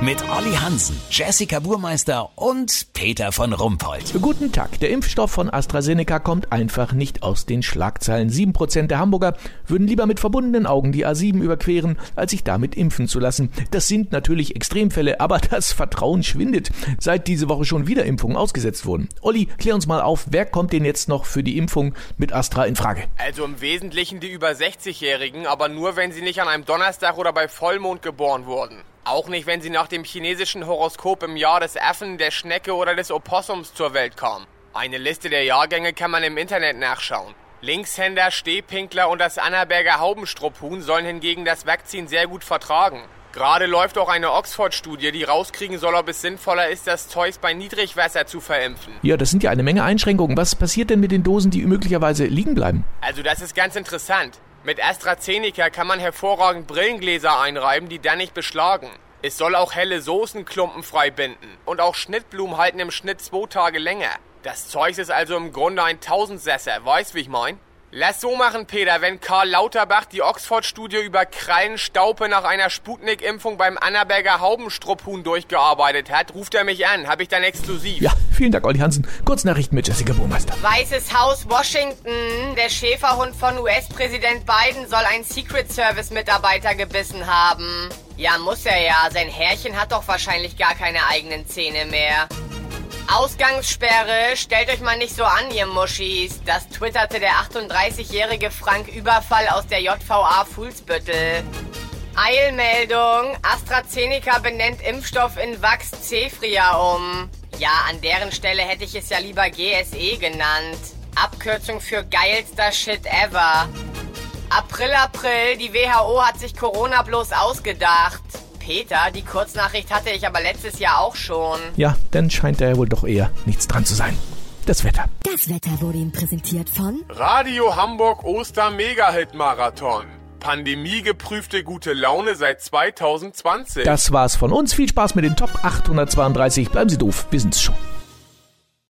Mit Olli Hansen, Jessica Burmeister und Peter von Rumpold. Guten Tag. Der Impfstoff von AstraZeneca kommt einfach nicht aus den Schlagzeilen. Sieben Prozent der Hamburger würden lieber mit verbundenen Augen die A7 überqueren, als sich damit impfen zu lassen. Das sind natürlich Extremfälle, aber das Vertrauen schwindet, seit diese Woche schon wieder Impfungen ausgesetzt wurden. Olli, klär uns mal auf, wer kommt denn jetzt noch für die Impfung mit Astra in Frage? Also im Wesentlichen die über 60-Jährigen, aber nur wenn sie nicht an einem Donnerstag oder bei Vollmond geboren wurden. Auch nicht, wenn sie nach dem chinesischen Horoskop im Jahr des Affen, der Schnecke oder des Opossums zur Welt kamen. Eine Liste der Jahrgänge kann man im Internet nachschauen. Linkshänder, Stehpinkler und das Annaberger Haubenstrupphuhn sollen hingegen das Vakzin sehr gut vertragen. Gerade läuft auch eine Oxford-Studie, die rauskriegen soll, ob es sinnvoller ist, das Zeus bei Niedrigwasser zu verimpfen. Ja, das sind ja eine Menge Einschränkungen. Was passiert denn mit den Dosen, die möglicherweise liegen bleiben? Also das ist ganz interessant. Mit AstraZeneca kann man hervorragend Brillengläser einreiben, die dann nicht beschlagen. Es soll auch helle Soßenklumpen frei binden. Und auch Schnittblumen halten im Schnitt zwei Tage länger. Das Zeug ist also im Grunde ein Tausendsesser, weißt wie ich mein? Lass so machen, Peter, wenn Karl Lauterbach die Oxford-Studie über Krallenstaupe nach einer Sputnik-Impfung beim Annaberger Haubenstrupphuhn durchgearbeitet hat, ruft er mich an. Hab ich dann exklusiv. Ja, vielen Dank, Olli Hansen. Kurznachrichten mit Jessica Burmeister. Weißes Haus Washington. Der Schäferhund von US-Präsident Biden soll einen Secret Service-Mitarbeiter gebissen haben. Ja, muss er ja. Sein Herrchen hat doch wahrscheinlich gar keine eigenen Zähne mehr. Ausgangssperre, stellt euch mal nicht so an, ihr Muschis. Das twitterte der 38-jährige Frank Überfall aus der JVA Fuhlsbüttel. Eilmeldung, AstraZeneca benennt Impfstoff in Vax Cefria um. Ja, an deren Stelle hätte ich es ja lieber GSE genannt. Abkürzung für geilster Shit ever. April, April, die WHO hat sich Corona bloß ausgedacht. Peter, die Kurznachricht hatte ich aber letztes Jahr auch schon. Ja, dann scheint da ja wohl doch eher nichts dran zu sein. Das Wetter. Das Wetter wurde Ihnen präsentiert von Radio Hamburg Oster Mega-Hit Marathon. Pandemiegeprüfte gute Laune seit 2020. Das war's von uns. Viel Spaß mit den Top 832. Bleiben Sie doof. Wir sind's schon.